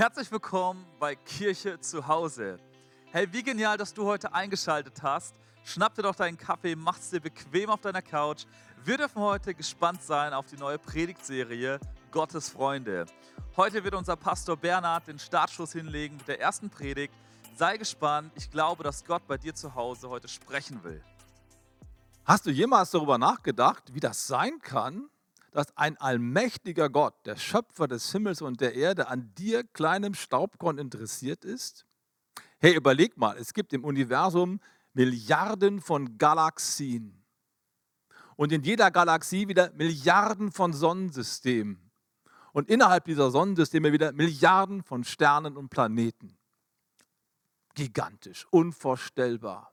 Herzlich willkommen bei Kirche zu Hause. Hey, wie genial, dass du heute eingeschaltet hast. Schnapp dir doch deinen Kaffee, mach's dir bequem auf deiner Couch. Wir dürfen heute gespannt sein auf die neue Predigtserie Gottes Freunde. Heute wird unser Pastor Bernhard den Startschuss hinlegen mit der ersten Predigt. Sei gespannt, ich glaube, dass Gott bei dir zu Hause heute sprechen will. Hast du jemals darüber nachgedacht, wie das sein kann, dass ein allmächtiger Gott, der Schöpfer des Himmels und der Erde, an dir, kleinem Staubkorn, interessiert ist? Hey, überleg mal, es gibt im Universum Milliarden von Galaxien. Und in jeder Galaxie wieder Milliarden von Sonnensystemen. Und innerhalb dieser Sonnensysteme wieder Milliarden von Sternen und Planeten. Gigantisch, unvorstellbar.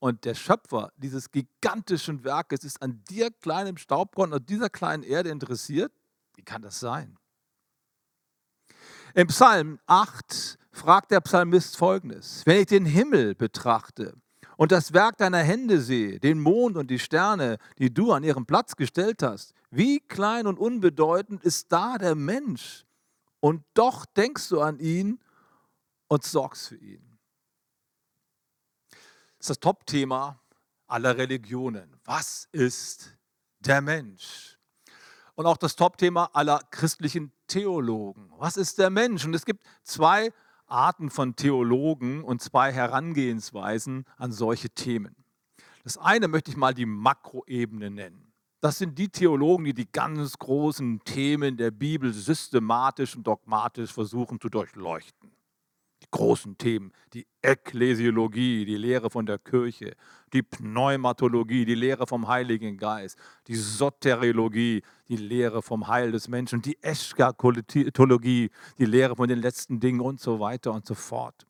Und der Schöpfer dieses gigantischen Werkes ist an dir, kleinem Staubkorn, und dieser kleinen Erde interessiert? Wie kann das sein? Im Psalm 8 fragt der Psalmist folgendes: Wenn ich den Himmel betrachte und das Werk deiner Hände sehe, den Mond und die Sterne, die du an ihren Platz gestellt hast, wie klein und unbedeutend ist da der Mensch? Und doch denkst du an ihn und sorgst für ihn. Das ist das Top-Thema aller Religionen. Was ist der Mensch? Und auch das Top-Thema aller christlichen Theologen. Was ist der Mensch? Und es gibt zwei Arten von Theologen und zwei Herangehensweisen an solche Themen. Das eine möchte ich mal die Makroebene nennen. Das sind die Theologen, die die ganz großen Themen der Bibel systematisch und dogmatisch versuchen zu durchleuchten großen Themen, die Ekklesiologie, die Lehre von der Kirche, die Pneumatologie, die Lehre vom Heiligen Geist, die Soteriologie, die Lehre vom Heil des Menschen, die Eschatologie, die Lehre von den letzten Dingen und so weiter und so fort.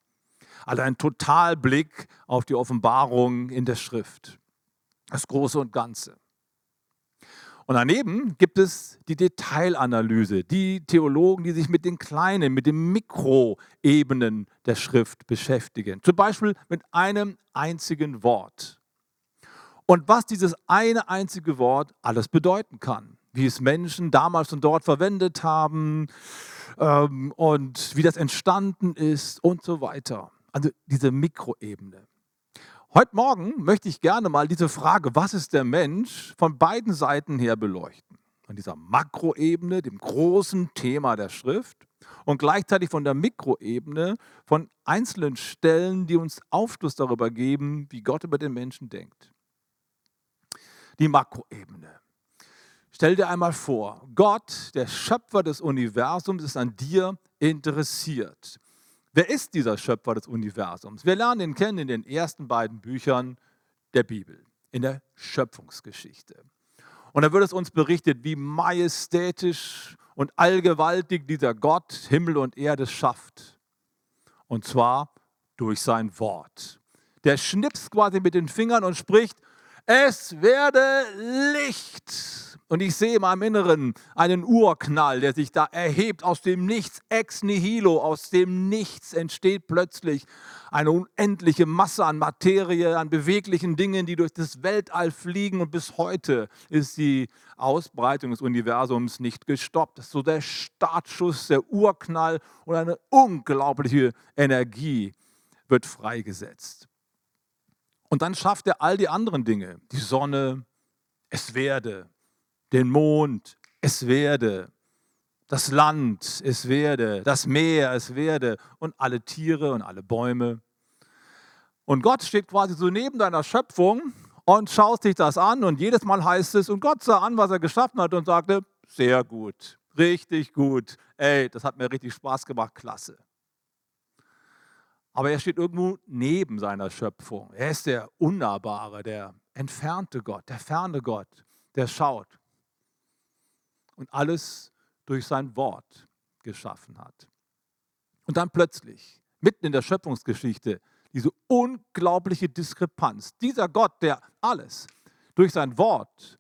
Also ein Totalblick auf die Offenbarung in der Schrift, das Große und Ganze. Und daneben gibt es die Detailanalyse, die Theologen, die sich mit den kleinen, mit den Mikroebenen der Schrift beschäftigen. Zum Beispiel mit einem einzigen Wort. Und was dieses eine einzige Wort alles bedeuten kann. Wie es Menschen damals und dort verwendet haben ähm, und wie das entstanden ist und so weiter. Also diese Mikroebene. Heute Morgen möchte ich gerne mal diese Frage, was ist der Mensch, von beiden Seiten her beleuchten. Von dieser Makroebene, dem großen Thema der Schrift und gleichzeitig von der Mikroebene, von einzelnen Stellen, die uns Aufschluss darüber geben, wie Gott über den Menschen denkt. Die Makroebene. Stell dir einmal vor, Gott, der Schöpfer des Universums, ist an dir interessiert. Wer ist dieser Schöpfer des Universums? Wir lernen ihn kennen in den ersten beiden Büchern der Bibel, in der Schöpfungsgeschichte. Und da wird es uns berichtet, wie majestätisch und allgewaltig dieser Gott Himmel und Erde schafft. Und zwar durch sein Wort. Der schnipst quasi mit den Fingern und spricht, es werde Licht. Und ich sehe in meinem Inneren einen Urknall, der sich da erhebt aus dem Nichts, ex nihilo, aus dem Nichts entsteht plötzlich eine unendliche Masse an Materie, an beweglichen Dingen, die durch das Weltall fliegen. Und bis heute ist die Ausbreitung des Universums nicht gestoppt. Das ist so der Startschuss, der Urknall und eine unglaubliche Energie wird freigesetzt. Und dann schafft er all die anderen Dinge, die Sonne, es werde, den Mond, es werde, das Land, es werde, das Meer, es werde und alle Tiere und alle Bäume. Und Gott steht quasi so neben deiner Schöpfung und schaut sich das an und jedes Mal heißt es, und Gott sah an, was er geschaffen hat und sagte, sehr gut, richtig gut, ey, das hat mir richtig Spaß gemacht, klasse. Aber er steht irgendwo neben seiner Schöpfung. Er ist der Unnahbare, der entfernte Gott, der ferne Gott, der schaut und alles durch sein Wort geschaffen hat. Und dann plötzlich, mitten in der Schöpfungsgeschichte, diese unglaubliche Diskrepanz. Dieser Gott, der alles durch sein Wort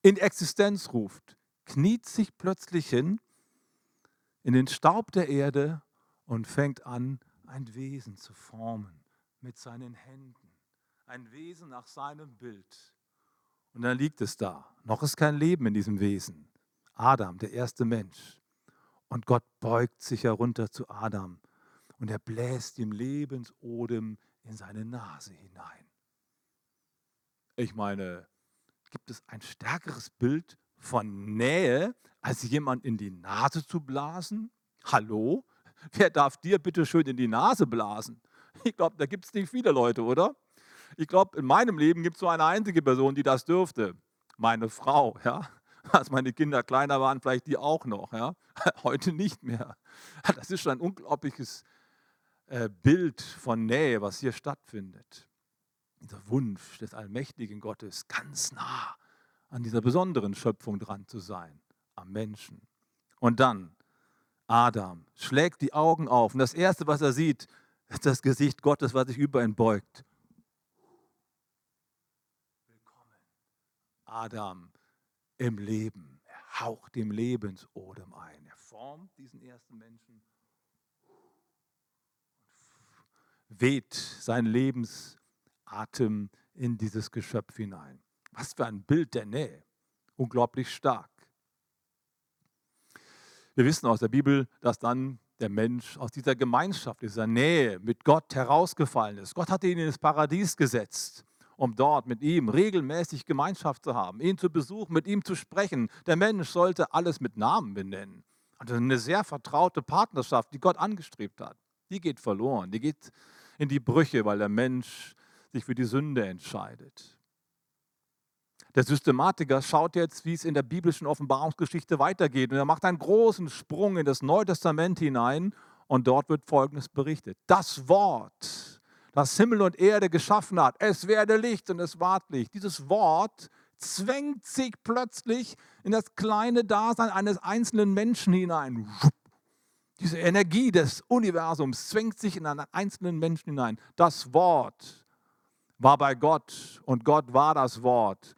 in Existenz ruft, kniet sich plötzlich hin in den Staub der Erde und fängt an, ein Wesen zu formen mit seinen Händen. Ein Wesen nach seinem Bild. Und dann liegt es da. Noch ist kein Leben in diesem Wesen. Adam, der erste Mensch. Und Gott beugt sich herunter zu Adam und er bläst ihm Lebensodem in seine Nase hinein. Ich meine, gibt es ein stärkeres Bild von Nähe, als jemand in die Nase zu blasen? Hallo? Wer darf dir bitte schön in die Nase blasen? Ich glaube, da gibt es nicht viele Leute, oder? Ich glaube, in meinem Leben gibt es nur eine einzige Person, die das dürfte. Meine Frau, ja. Als meine Kinder kleiner waren, vielleicht die auch noch, ja. Heute nicht mehr. Das ist schon ein unglaubliches äh, Bild von Nähe, was hier stattfindet. Dieser Wunsch des allmächtigen Gottes, ganz nah an dieser besonderen Schöpfung dran zu sein, am Menschen. Und dann, Adam schlägt die Augen auf und das Erste, was er sieht, ist das Gesicht Gottes, was sich über ihn beugt. Willkommen, Adam im Leben. Er haucht dem Lebensodem ein. Er formt diesen ersten Menschen weht sein Lebensatem in dieses Geschöpf hinein. Was für ein Bild der Nähe. Unglaublich stark. Wir wissen aus der Bibel, dass dann der Mensch aus dieser Gemeinschaft, dieser Nähe mit Gott herausgefallen ist. Gott hatte ihn ins Paradies gesetzt, um dort mit ihm regelmäßig Gemeinschaft zu haben, ihn zu besuchen, mit ihm zu sprechen. Der Mensch sollte alles mit Namen benennen. Also eine sehr vertraute Partnerschaft, die Gott angestrebt hat, die geht verloren, die geht in die Brüche, weil der Mensch sich für die Sünde entscheidet. Der Systematiker schaut jetzt, wie es in der biblischen Offenbarungsgeschichte weitergeht. Und er macht einen großen Sprung in das Neue Testament hinein und dort wird Folgendes berichtet. Das Wort, das Himmel und Erde geschaffen hat, es werde Licht und es ward Licht. Dieses Wort zwängt sich plötzlich in das kleine Dasein eines einzelnen Menschen hinein. Diese Energie des Universums zwängt sich in einen einzelnen Menschen hinein. Das Wort war bei Gott und Gott war das Wort.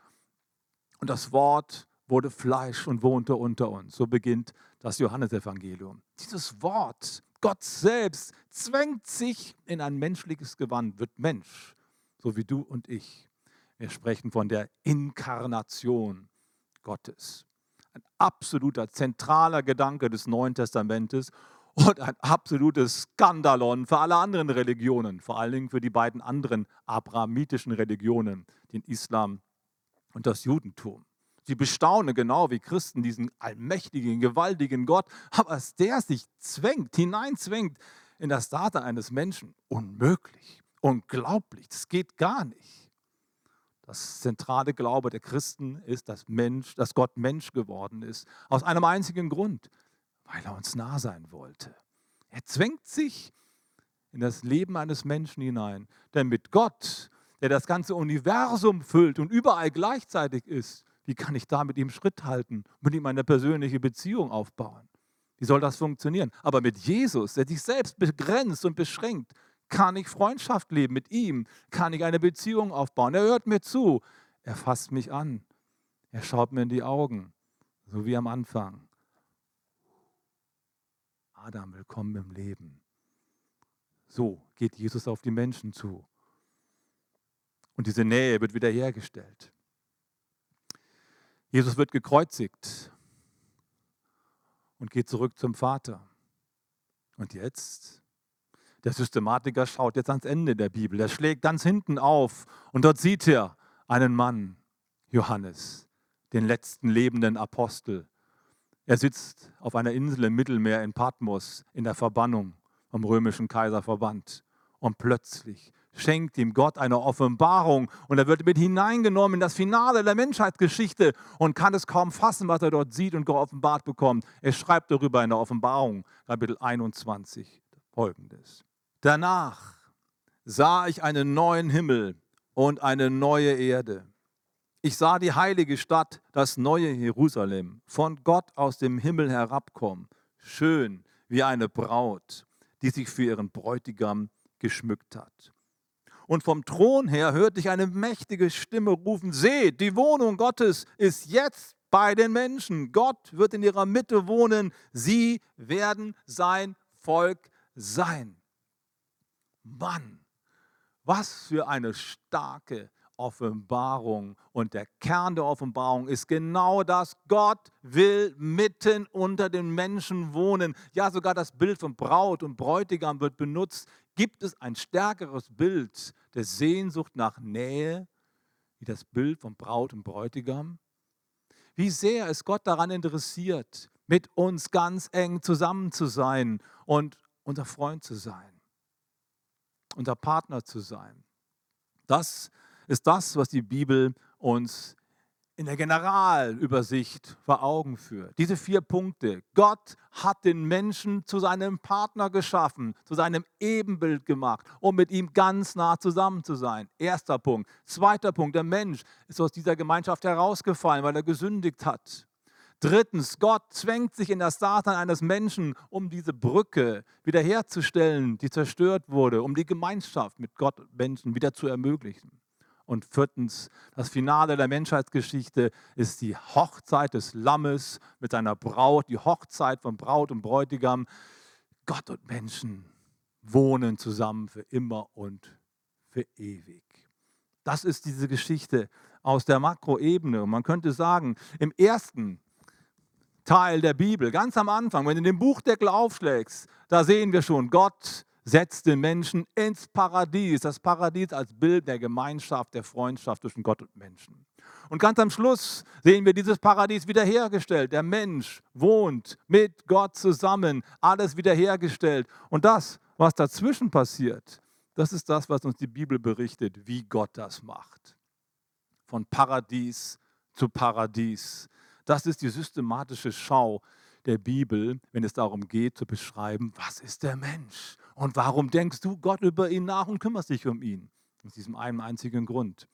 Und das Wort wurde Fleisch und wohnte unter uns. So beginnt das Johannesevangelium. Dieses Wort, Gott selbst, zwängt sich in ein menschliches Gewand, wird Mensch, so wie du und ich. Wir sprechen von der Inkarnation Gottes ein absoluter zentraler Gedanke des Neuen Testamentes und ein absolutes Skandalon für alle anderen Religionen, vor allen Dingen für die beiden anderen abrahamitischen Religionen, den Islam und das Judentum. Sie bestaunen genau wie Christen diesen allmächtigen, gewaltigen Gott, aber dass der sich zwängt, hineinzwängt in das Dasein eines Menschen, unmöglich, unglaublich, das geht gar nicht. Das zentrale Glaube der Christen ist, dass, Mensch, dass Gott Mensch geworden ist. Aus einem einzigen Grund, weil er uns nah sein wollte. Er zwängt sich in das Leben eines Menschen hinein. Denn mit Gott, der das ganze Universum füllt und überall gleichzeitig ist, wie kann ich da mit ihm Schritt halten, mit ihm eine persönliche Beziehung aufbauen? Wie soll das funktionieren? Aber mit Jesus, der sich selbst begrenzt und beschränkt, kann ich Freundschaft leben mit ihm? Kann ich eine Beziehung aufbauen? Er hört mir zu. Er fasst mich an. Er schaut mir in die Augen, so wie am Anfang. Adam, willkommen im Leben. So geht Jesus auf die Menschen zu. Und diese Nähe wird wiederhergestellt. Jesus wird gekreuzigt und geht zurück zum Vater. Und jetzt der Systematiker schaut jetzt ans Ende der Bibel. Er schlägt ganz hinten auf und dort sieht er einen Mann, Johannes, den letzten lebenden Apostel. Er sitzt auf einer Insel im Mittelmeer in Patmos in der Verbannung vom römischen Kaiser verbannt. Und plötzlich schenkt ihm Gott eine Offenbarung und er wird mit hineingenommen in das Finale der Menschheitsgeschichte und kann es kaum fassen, was er dort sieht und geoffenbart bekommt. Er schreibt darüber in der Offenbarung, Kapitel 21, folgendes. Danach sah ich einen neuen Himmel und eine neue Erde. Ich sah die heilige Stadt, das neue Jerusalem, von Gott aus dem Himmel herabkommen, schön wie eine Braut, die sich für ihren Bräutigam geschmückt hat. Und vom Thron her hörte ich eine mächtige Stimme rufen, seht, die Wohnung Gottes ist jetzt bei den Menschen. Gott wird in ihrer Mitte wohnen, sie werden sein Volk sein. Mann, was für eine starke Offenbarung. Und der Kern der Offenbarung ist genau das. Gott will mitten unter den Menschen wohnen. Ja, sogar das Bild von Braut und Bräutigam wird benutzt. Gibt es ein stärkeres Bild der Sehnsucht nach Nähe wie das Bild von Braut und Bräutigam? Wie sehr ist Gott daran interessiert, mit uns ganz eng zusammen zu sein und unser Freund zu sein, unser Partner zu sein. Das ist das, was die Bibel uns in der Generalübersicht vor Augen führt. Diese vier Punkte. Gott hat den Menschen zu seinem Partner geschaffen, zu seinem Ebenbild gemacht, um mit ihm ganz nah zusammen zu sein. Erster Punkt. Zweiter Punkt. Der Mensch ist aus dieser Gemeinschaft herausgefallen, weil er gesündigt hat. Drittens, Gott zwängt sich in das Satan eines Menschen, um diese Brücke wiederherzustellen, die zerstört wurde, um die Gemeinschaft mit Gott und Menschen wieder zu ermöglichen. Und viertens, das Finale der Menschheitsgeschichte ist die Hochzeit des Lammes mit seiner Braut, die Hochzeit von Braut und Bräutigam. Gott und Menschen wohnen zusammen für immer und für ewig. Das ist diese Geschichte aus der Makroebene. Und man könnte sagen, im ersten Teil der Bibel, ganz am Anfang, wenn du den Buchdeckel aufschlägst, da sehen wir schon, Gott setzt den Menschen ins Paradies. Das Paradies als Bild der Gemeinschaft, der Freundschaft zwischen Gott und Menschen. Und ganz am Schluss sehen wir dieses Paradies wiederhergestellt. Der Mensch wohnt mit Gott zusammen, alles wiederhergestellt. Und das, was dazwischen passiert, das ist das, was uns die Bibel berichtet, wie Gott das macht. Von Paradies zu Paradies. Das ist die systematische Schau der Bibel, wenn es darum geht zu beschreiben, was ist der Mensch und warum denkst du Gott über ihn nach und kümmerst dich um ihn? Aus diesem einen einzigen Grund,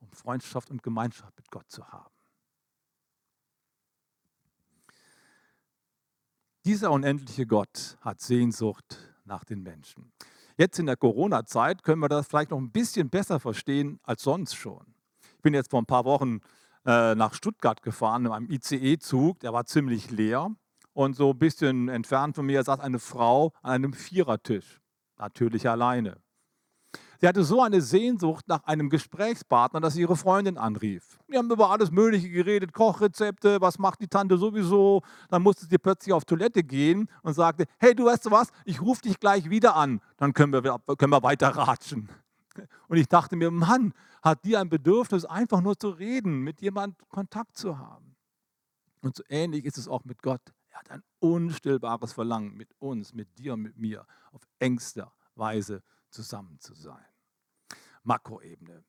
um Freundschaft und Gemeinschaft mit Gott zu haben. Dieser unendliche Gott hat Sehnsucht nach den Menschen. Jetzt in der Corona-Zeit können wir das vielleicht noch ein bisschen besser verstehen als sonst schon. Ich bin jetzt vor ein paar Wochen äh, nach Stuttgart gefahren in einem ICE-Zug, der war ziemlich leer und so ein bisschen entfernt von mir saß eine Frau an einem Vierertisch, natürlich alleine. Sie hatte so eine Sehnsucht nach einem Gesprächspartner, dass sie ihre Freundin anrief. Wir haben über alles Mögliche geredet, Kochrezepte, was macht die Tante sowieso. Dann musste sie plötzlich auf Toilette gehen und sagte, hey, du weißt du was, ich rufe dich gleich wieder an, dann können wir, können wir weiter ratschen. Und ich dachte mir, Mann, hat die ein Bedürfnis, einfach nur zu reden, mit jemandem Kontakt zu haben. Und so ähnlich ist es auch mit Gott. Er hat ein unstillbares Verlangen, mit uns, mit dir mit mir auf engster Weise zusammen zu sein. Makroebene.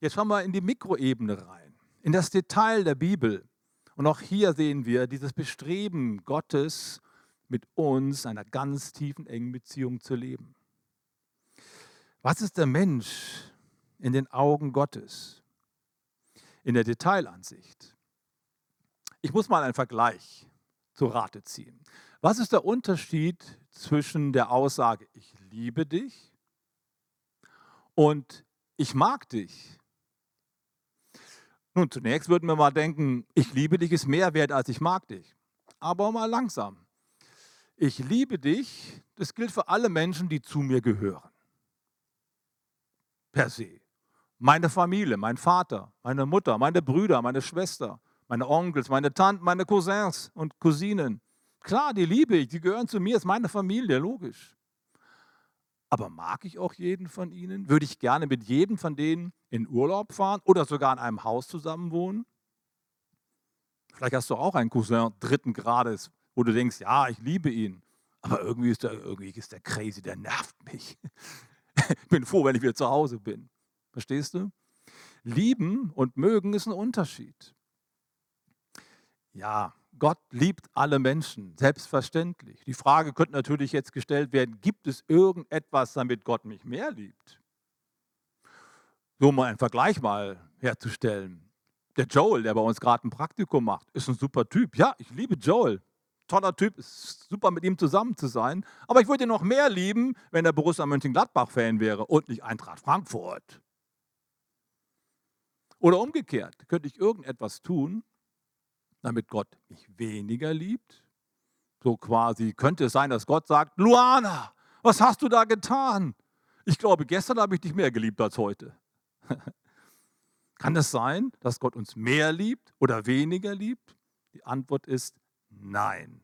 Jetzt schauen wir in die Mikroebene rein, in das Detail der Bibel. Und auch hier sehen wir dieses Bestreben Gottes, mit uns einer ganz tiefen, engen Beziehung zu leben. Was ist der Mensch in den Augen Gottes? In der Detailansicht. Ich muss mal einen Vergleich zu Rate ziehen. Was ist der Unterschied zwischen der Aussage, ich liebe dich und ich mag dich? Nun, zunächst würden wir mal denken, ich liebe dich ist mehr wert als ich mag dich. Aber mal langsam. Ich liebe dich, das gilt für alle Menschen, die zu mir gehören. Per se. Meine Familie, mein Vater, meine Mutter, meine Brüder, meine Schwester, meine Onkels, meine Tanten, meine Cousins und Cousinen. Klar, die liebe ich, die gehören zu mir, ist meine Familie, logisch. Aber mag ich auch jeden von ihnen? Würde ich gerne mit jedem von denen in Urlaub fahren oder sogar in einem Haus zusammenwohnen? Vielleicht hast du auch einen Cousin dritten Grades, wo du denkst, ja, ich liebe ihn. Aber irgendwie ist der, irgendwie ist der crazy, der nervt mich. ich bin froh, wenn ich wieder zu Hause bin. Verstehst du? Lieben und mögen ist ein Unterschied. Ja, Gott liebt alle Menschen, selbstverständlich. Die Frage könnte natürlich jetzt gestellt werden, gibt es irgendetwas, damit Gott mich mehr liebt? So mal einen Vergleich mal herzustellen. Der Joel, der bei uns gerade ein Praktikum macht, ist ein super Typ. Ja, ich liebe Joel. Toller Typ, ist super mit ihm zusammen zu sein. Aber ich würde ihn noch mehr lieben, wenn er Borussia Mönchengladbach-Fan wäre und nicht Eintracht Frankfurt. Oder umgekehrt, könnte ich irgendetwas tun, damit Gott mich weniger liebt? So quasi könnte es sein, dass Gott sagt, Luana, was hast du da getan? Ich glaube, gestern habe ich dich mehr geliebt als heute. Kann es sein, dass Gott uns mehr liebt oder weniger liebt? Die Antwort ist nein.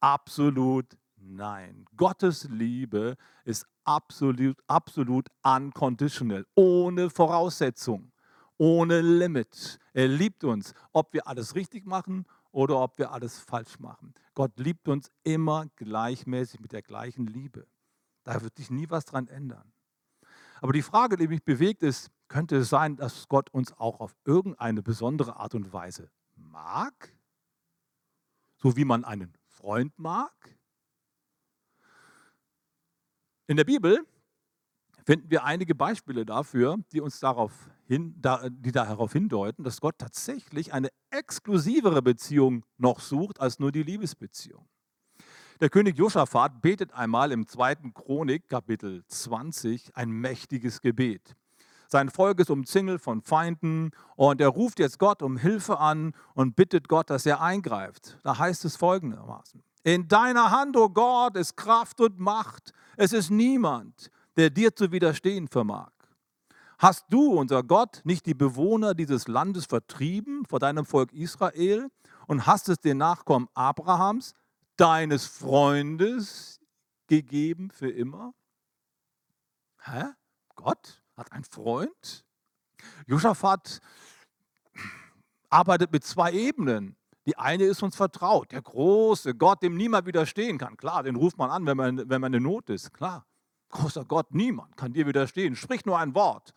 Absolut nein. Gottes Liebe ist absolut, absolut unconditional, ohne Voraussetzung, ohne Limit. Er liebt uns, ob wir alles richtig machen oder ob wir alles falsch machen. Gott liebt uns immer gleichmäßig mit der gleichen Liebe. Da wird sich nie was dran ändern. Aber die Frage, die mich bewegt, ist, könnte es sein, dass Gott uns auch auf irgendeine besondere Art und Weise mag? So wie man einen Freund mag? In der Bibel finden wir einige Beispiele dafür, die uns darauf hin, da, die darauf hindeuten, dass Gott tatsächlich eine exklusivere Beziehung noch sucht als nur die Liebesbeziehung. Der König Josaphat betet einmal im zweiten Chronik, Kapitel 20, ein mächtiges Gebet. Sein Volk ist umzingelt von Feinden und er ruft jetzt Gott um Hilfe an und bittet Gott, dass er eingreift. Da heißt es folgendermaßen: In deiner Hand, o oh Gott, ist Kraft und Macht. Es ist niemand, der dir zu widerstehen vermag. Hast du, unser Gott, nicht die Bewohner dieses Landes vertrieben vor deinem Volk Israel und hast es den Nachkommen Abrahams, deines Freundes, gegeben für immer? Hä? Gott hat einen Freund? Josaphat arbeitet mit zwei Ebenen. Die eine ist uns vertraut, der große Gott, dem niemand widerstehen kann. Klar, den ruft man an, wenn man, wenn man in Not ist. Klar, großer Gott, niemand kann dir widerstehen. Sprich nur ein Wort.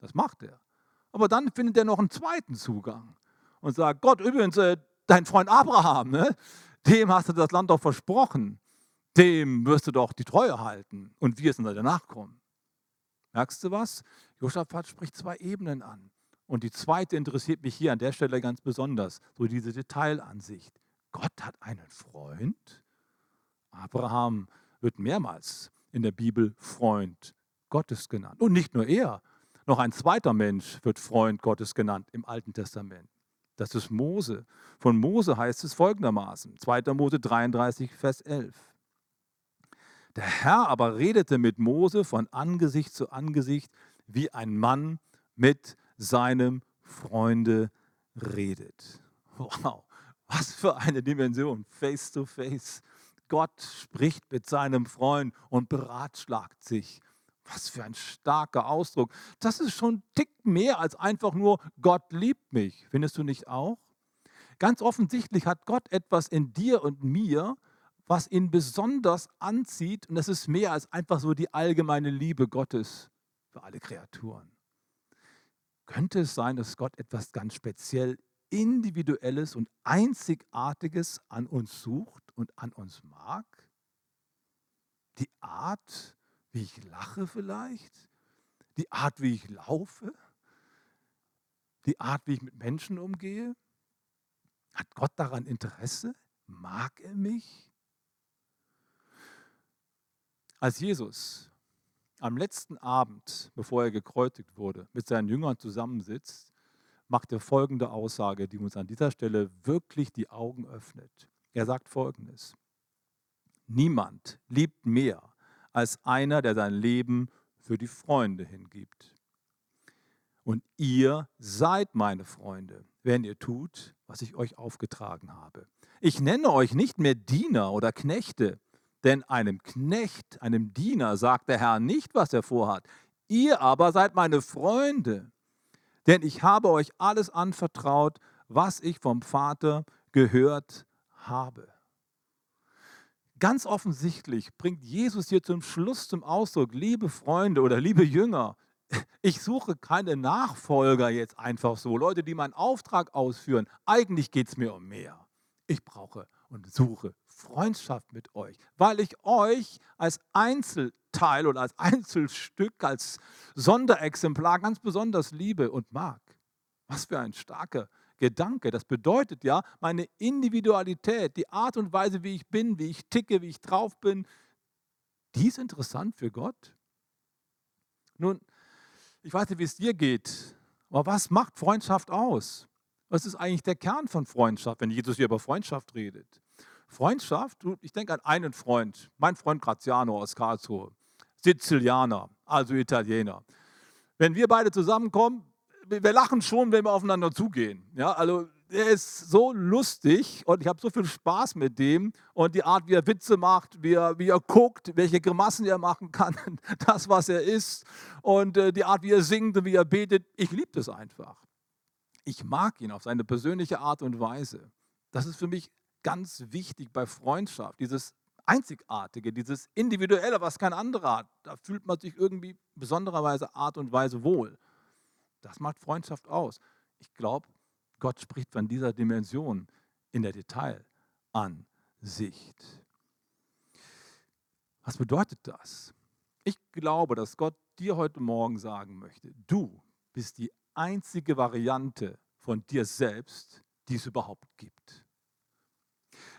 Das macht er. Aber dann findet er noch einen zweiten Zugang und sagt, Gott, übrigens, äh, dein Freund Abraham, ne? dem hast du das Land doch versprochen. Dem wirst du doch die Treue halten und wir sind seine Nachkommen. Merkst du was? Josaphat spricht zwei Ebenen an. Und die zweite interessiert mich hier an der Stelle ganz besonders, so diese Detailansicht. Gott hat einen Freund. Abraham wird mehrmals in der Bibel Freund Gottes genannt. Und nicht nur er, noch ein zweiter Mensch wird Freund Gottes genannt im Alten Testament. Das ist Mose. Von Mose heißt es folgendermaßen, 2. Mose 33, Vers 11. Der Herr aber redete mit Mose von Angesicht zu Angesicht, wie ein Mann mit seinem Freunde redet. Wow, was für eine Dimension, face to face. Gott spricht mit seinem Freund und beratschlagt sich. Was für ein starker Ausdruck. Das ist schon ein Tick mehr als einfach nur, Gott liebt mich. Findest du nicht auch? Ganz offensichtlich hat Gott etwas in dir und mir, was ihn besonders anzieht. Und das ist mehr als einfach so die allgemeine Liebe Gottes für alle Kreaturen. Könnte es sein, dass Gott etwas ganz speziell Individuelles und Einzigartiges an uns sucht und an uns mag? Die Art, wie ich lache vielleicht, die Art, wie ich laufe, die Art, wie ich mit Menschen umgehe. Hat Gott daran Interesse? Mag er mich? Als Jesus am letzten Abend, bevor er gekreuzigt wurde, mit seinen Jüngern zusammensitzt, macht er folgende Aussage, die uns an dieser Stelle wirklich die Augen öffnet. Er sagt folgendes. Niemand liebt mehr als einer, der sein Leben für die Freunde hingibt. Und ihr seid meine Freunde, wenn ihr tut, was ich euch aufgetragen habe. Ich nenne euch nicht mehr Diener oder Knechte, denn einem Knecht, einem Diener sagt der Herr nicht, was er vorhat. Ihr aber seid meine Freunde, denn ich habe euch alles anvertraut, was ich vom Vater gehört habe. Ganz offensichtlich bringt Jesus hier zum Schluss zum Ausdruck, liebe Freunde oder liebe Jünger, ich suche keine Nachfolger jetzt einfach so, Leute, die meinen Auftrag ausführen. Eigentlich geht es mir um mehr. Ich brauche und suche Freundschaft mit euch, weil ich euch als Einzelteil oder als Einzelstück, als Sonderexemplar ganz besonders liebe und mag. Was für ein starker Gedanke. Das bedeutet ja, meine Individualität, die Art und Weise, wie ich bin, wie ich ticke, wie ich drauf bin, die ist interessant für Gott. Nun, ich weiß nicht, wie es dir geht, aber was macht Freundschaft aus? Was ist eigentlich der Kern von Freundschaft, wenn Jesus hier über Freundschaft redet? Freundschaft, ich denke an einen Freund, mein Freund Graziano aus Karlsruhe, Sizilianer, also Italiener. Wenn wir beide zusammenkommen, wir lachen schon, wenn wir aufeinander zugehen. Ja, also er ist so lustig und ich habe so viel Spaß mit dem und die Art, wie er Witze macht, wie er, wie er guckt, welche Grimassen er machen kann, das, was er ist und äh, die Art, wie er singt und wie er betet. Ich liebe das einfach. Ich mag ihn auf seine persönliche Art und Weise. Das ist für mich ganz wichtig bei Freundschaft, dieses Einzigartige, dieses Individuelle, was kein anderer hat. Da fühlt man sich irgendwie besondererweise Art und Weise wohl. Das macht Freundschaft aus. Ich glaube, Gott spricht von dieser Dimension in der Detailansicht. Was bedeutet das? Ich glaube, dass Gott dir heute Morgen sagen möchte, du bist die einzige Variante von dir selbst, die es überhaupt gibt.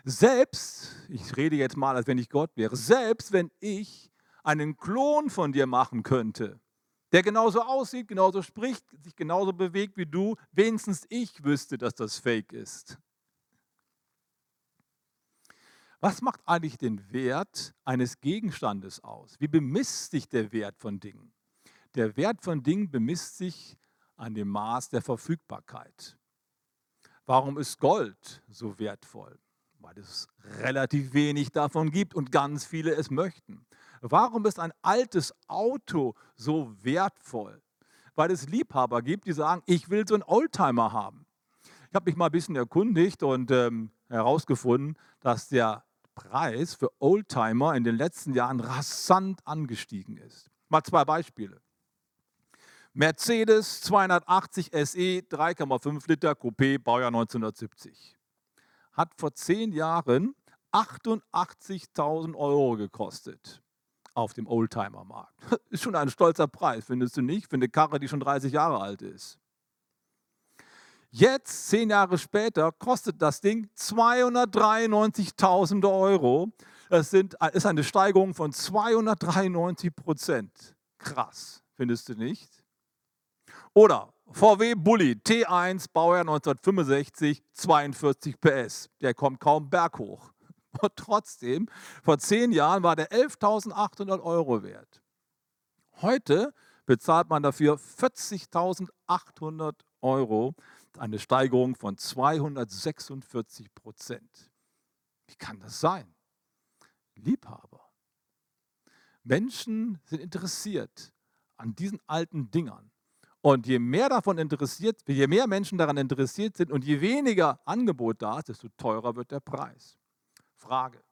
Selbst, ich rede jetzt mal, als wenn ich Gott wäre, selbst wenn ich einen Klon von dir machen könnte, der genauso aussieht, genauso spricht, sich genauso bewegt wie du, wenigstens ich wüsste, dass das Fake ist. Was macht eigentlich den Wert eines Gegenstandes aus? Wie bemisst sich der Wert von Dingen? Der Wert von Dingen bemisst sich an dem Maß der Verfügbarkeit. Warum ist Gold so wertvoll? Weil es relativ wenig davon gibt und ganz viele es möchten. Warum ist ein altes Auto so wertvoll? Weil es Liebhaber gibt, die sagen, ich will so einen Oldtimer haben. Ich habe mich mal ein bisschen erkundigt und ähm, herausgefunden, dass der Preis für Oldtimer in den letzten Jahren rasant angestiegen ist. Mal zwei Beispiele. Mercedes 280 SE 3,5 Liter Coupé, Baujahr 1970. Hat vor zehn Jahren 88.000 Euro gekostet auf dem Oldtimer-Markt. Ist schon ein stolzer Preis, findest du nicht, für eine Karre, die schon 30 Jahre alt ist. Jetzt, zehn Jahre später, kostet das Ding 293.000 Euro. Das sind, ist eine Steigerung von 293 Prozent. Krass, findest du nicht? Oder VW Bulli T1, Baujahr 1965, 42 PS. Der kommt kaum berghoch. Und trotzdem, vor zehn Jahren war der 11.800 Euro wert. Heute bezahlt man dafür 40.800 Euro, eine Steigerung von 246 Prozent. Wie kann das sein? Liebhaber. Menschen sind interessiert an diesen alten Dingern. Und je mehr davon interessiert, je mehr Menschen daran interessiert sind und je weniger Angebot da ist, desto teurer wird der Preis. Frage,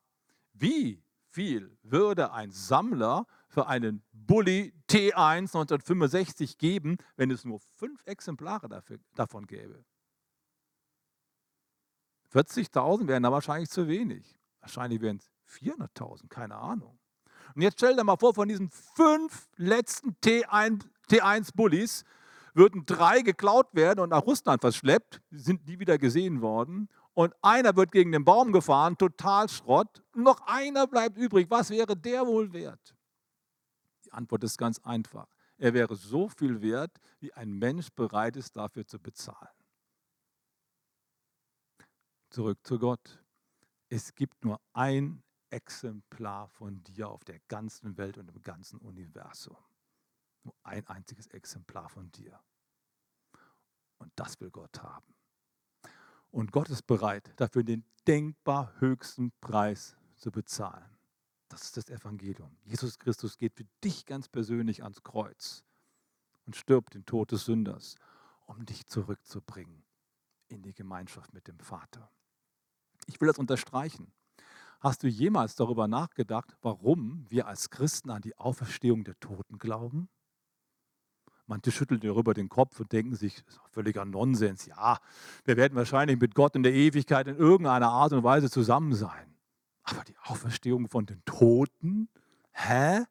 wie viel würde ein Sammler für einen Bulli T1 1965 geben, wenn es nur fünf Exemplare dafür, davon gäbe? 40.000 wären da wahrscheinlich zu wenig. Wahrscheinlich wären es 400.000, keine Ahnung. Und jetzt stell dir mal vor, von diesen fünf letzten T1, T1 Bullis würden drei geklaut werden und nach Russland verschleppt, sind die wieder gesehen worden und einer wird gegen den Baum gefahren, total Schrott, noch einer bleibt übrig. Was wäre der wohl wert? Die Antwort ist ganz einfach. Er wäre so viel wert, wie ein Mensch bereit ist, dafür zu bezahlen. Zurück zu Gott. Es gibt nur ein Exemplar von dir auf der ganzen Welt und im ganzen Universum. Nur ein einziges Exemplar von dir. Und das will Gott haben. Und Gott ist bereit, dafür den denkbar höchsten Preis zu bezahlen. Das ist das Evangelium. Jesus Christus geht für dich ganz persönlich ans Kreuz und stirbt den Tod des Sünders, um dich zurückzubringen in die Gemeinschaft mit dem Vater. Ich will das unterstreichen. Hast du jemals darüber nachgedacht, warum wir als Christen an die Auferstehung der Toten glauben? Manche schütteln darüber den Kopf und denken sich, das ist völliger Nonsens. Ja, wir werden wahrscheinlich mit Gott in der Ewigkeit in irgendeiner Art und Weise zusammen sein. Aber die Auferstehung von den Toten? Hä?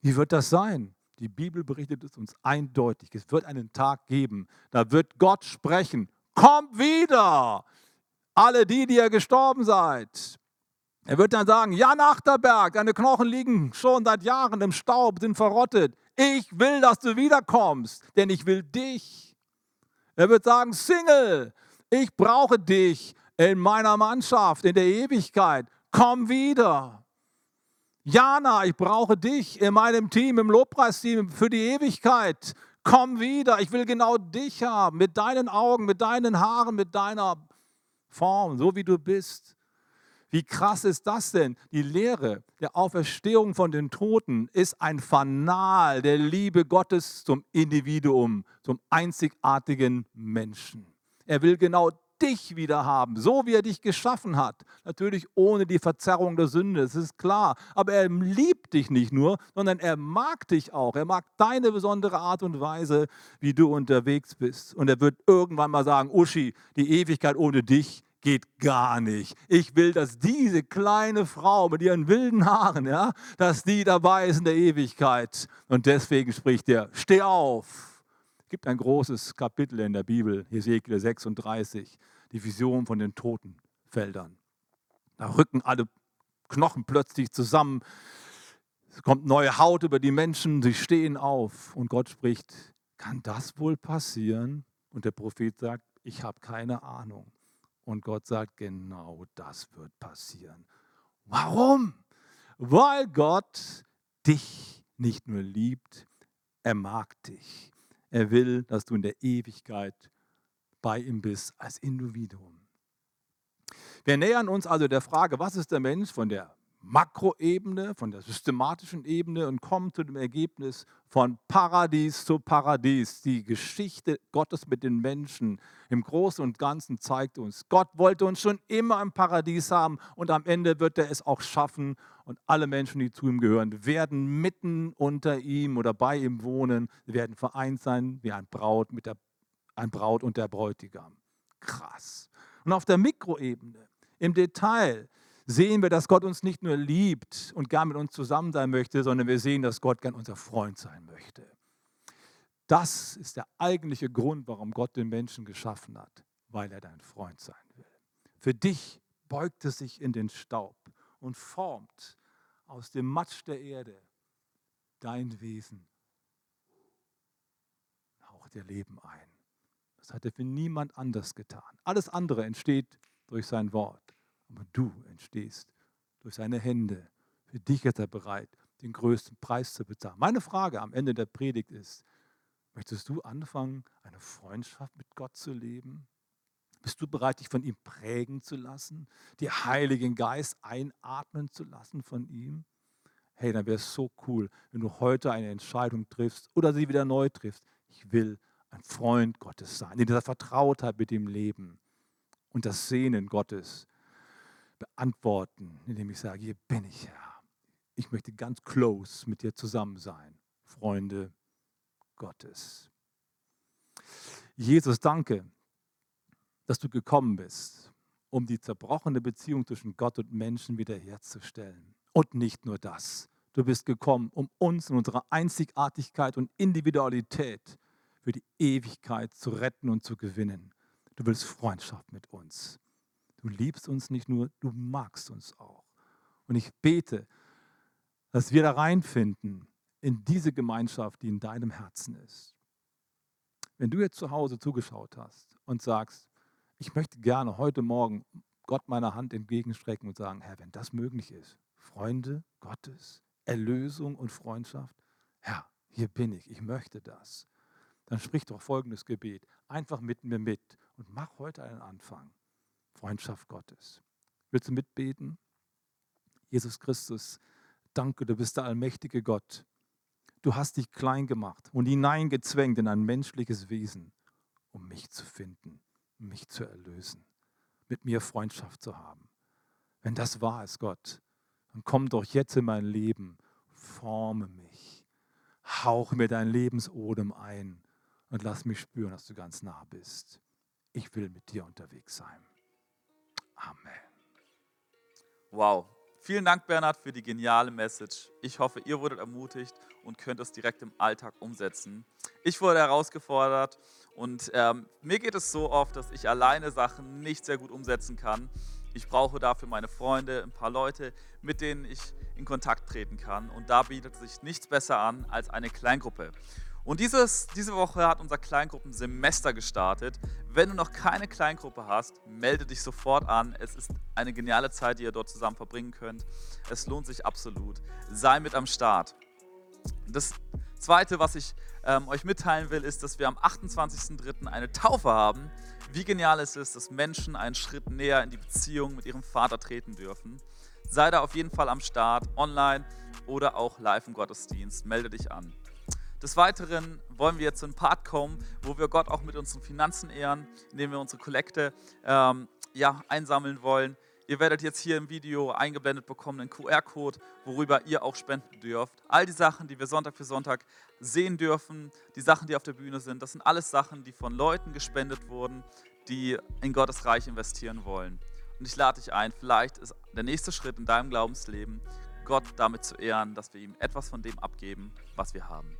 Wie wird das sein? Die Bibel berichtet es uns eindeutig. Es wird einen Tag geben, da wird Gott sprechen. Kommt wieder! Alle die, die ihr gestorben seid. Er wird dann sagen, Jan Achterberg, deine Knochen liegen schon seit Jahren im Staub, sind verrottet. Ich will, dass du wiederkommst, denn ich will dich. Er wird sagen, Single, ich brauche dich in meiner Mannschaft, in der Ewigkeit. Komm wieder. Jana, ich brauche dich in meinem Team, im Lobpreisteam für die Ewigkeit. Komm wieder, ich will genau dich haben, mit deinen Augen, mit deinen Haaren, mit deiner Form, so wie du bist. Wie krass ist das denn? Die Lehre der Auferstehung von den Toten ist ein Fanal der Liebe Gottes zum Individuum, zum einzigartigen Menschen. Er will genau dich wieder haben, so wie er dich geschaffen hat. Natürlich ohne die Verzerrung der Sünde, das ist klar. Aber er liebt dich nicht nur, sondern er mag dich auch. Er mag deine besondere Art und Weise, wie du unterwegs bist. Und er wird irgendwann mal sagen, Uschi, die Ewigkeit ohne dich geht gar nicht. Ich will, dass diese kleine Frau mit ihren wilden Haaren, ja, dass die dabei ist in der Ewigkeit. Und deswegen spricht er, steh auf gibt ein großes Kapitel in der Bibel, Hesekiel 36, die Vision von den Totenfeldern. Da rücken alle Knochen plötzlich zusammen. Es kommt neue Haut über die Menschen, sie stehen auf und Gott spricht, kann das wohl passieren? Und der Prophet sagt, ich habe keine Ahnung. Und Gott sagt, genau das wird passieren. Warum? Weil Gott dich nicht nur liebt, er mag dich. Er will, dass du in der Ewigkeit bei ihm bist als Individuum. Wir nähern uns also der Frage, was ist der Mensch von der Makroebene, von der systematischen Ebene und kommen zu dem Ergebnis von Paradies zu Paradies. Die Geschichte Gottes mit den Menschen im Großen und Ganzen zeigt uns, Gott wollte uns schon immer im Paradies haben und am Ende wird er es auch schaffen und alle Menschen, die zu ihm gehören, werden mitten unter ihm oder bei ihm wohnen, werden vereint sein wie ein Braut, mit der, ein Braut und der Bräutigam. Krass. Und auf der Mikroebene, im Detail, sehen wir, dass Gott uns nicht nur liebt und gern mit uns zusammen sein möchte, sondern wir sehen, dass Gott gern unser Freund sein möchte. Das ist der eigentliche Grund, warum Gott den Menschen geschaffen hat, weil er dein Freund sein will. Für dich beugt er sich in den Staub und formt aus dem Matsch der Erde dein Wesen. Haucht dir Leben ein. Das hat er für niemand anders getan. Alles andere entsteht durch sein Wort. Aber du entstehst durch seine Hände. Für dich ist er bereit, den größten Preis zu bezahlen. Meine Frage am Ende der Predigt ist, möchtest du anfangen, eine Freundschaft mit Gott zu leben? Bist du bereit, dich von ihm prägen zu lassen, die Heiligen Geist einatmen zu lassen von ihm? Hey, dann wäre es so cool, wenn du heute eine Entscheidung triffst oder sie wieder neu triffst. Ich will ein Freund Gottes sein, in dieser Vertrautheit mit dem Leben und das Sehnen Gottes beantworten, indem ich sage, hier bin ich, Herr. Ich möchte ganz close mit dir zusammen sein, Freunde Gottes. Jesus, danke, dass du gekommen bist, um die zerbrochene Beziehung zwischen Gott und Menschen wiederherzustellen. Und nicht nur das. Du bist gekommen, um uns in unserer Einzigartigkeit und Individualität für die Ewigkeit zu retten und zu gewinnen. Du willst Freundschaft mit uns. Du liebst uns nicht nur, du magst uns auch. Und ich bete, dass wir da reinfinden in diese Gemeinschaft, die in deinem Herzen ist. Wenn du jetzt zu Hause zugeschaut hast und sagst, ich möchte gerne heute Morgen Gott meine Hand entgegenstrecken und sagen, Herr, wenn das möglich ist, Freunde Gottes, Erlösung und Freundschaft, Herr, hier bin ich, ich möchte das. Dann sprich doch folgendes Gebet einfach mit mir mit und mach heute einen Anfang. Freundschaft Gottes. Willst du mitbeten? Jesus Christus, danke, du bist der allmächtige Gott. Du hast dich klein gemacht und hineingezwängt in ein menschliches Wesen, um mich zu finden, mich zu erlösen, mit mir Freundschaft zu haben. Wenn das wahr ist, Gott, dann komm doch jetzt in mein Leben, forme mich, hauch mir dein Lebensodem ein und lass mich spüren, dass du ganz nah bist. Ich will mit dir unterwegs sein. Amen. Wow. Vielen Dank, Bernhard, für die geniale Message. Ich hoffe, ihr wurdet ermutigt und könnt es direkt im Alltag umsetzen. Ich wurde herausgefordert und ähm, mir geht es so oft, dass ich alleine Sachen nicht sehr gut umsetzen kann. Ich brauche dafür meine Freunde, ein paar Leute, mit denen ich in Kontakt treten kann. Und da bietet sich nichts besser an als eine Kleingruppe. Und dieses, diese Woche hat unser Kleingruppensemester gestartet. Wenn du noch keine Kleingruppe hast, melde dich sofort an. Es ist eine geniale Zeit, die ihr dort zusammen verbringen könnt. Es lohnt sich absolut. Sei mit am Start. Das Zweite, was ich ähm, euch mitteilen will, ist, dass wir am 28.03. eine Taufe haben. Wie genial es ist, dass Menschen einen Schritt näher in die Beziehung mit ihrem Vater treten dürfen. Sei da auf jeden Fall am Start, online oder auch live im Gottesdienst. Melde dich an. Des Weiteren wollen wir jetzt zu einem Part kommen, wo wir Gott auch mit unseren Finanzen ehren, indem wir unsere Kollekte ähm, ja, einsammeln wollen. Ihr werdet jetzt hier im Video eingeblendet bekommen einen QR-Code, worüber ihr auch spenden dürft. All die Sachen, die wir Sonntag für Sonntag sehen dürfen, die Sachen, die auf der Bühne sind, das sind alles Sachen, die von Leuten gespendet wurden, die in Gottes Reich investieren wollen. Und ich lade dich ein, vielleicht ist der nächste Schritt in deinem Glaubensleben, Gott damit zu ehren, dass wir ihm etwas von dem abgeben, was wir haben.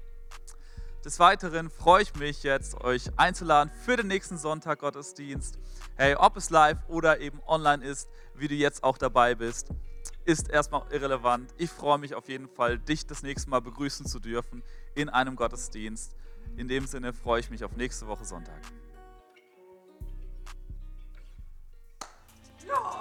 Des Weiteren freue ich mich jetzt, euch einzuladen für den nächsten Sonntag Gottesdienst. Hey, ob es live oder eben online ist, wie du jetzt auch dabei bist, ist erstmal irrelevant. Ich freue mich auf jeden Fall, dich das nächste Mal begrüßen zu dürfen in einem Gottesdienst. In dem Sinne freue ich mich auf nächste Woche Sonntag. Ja.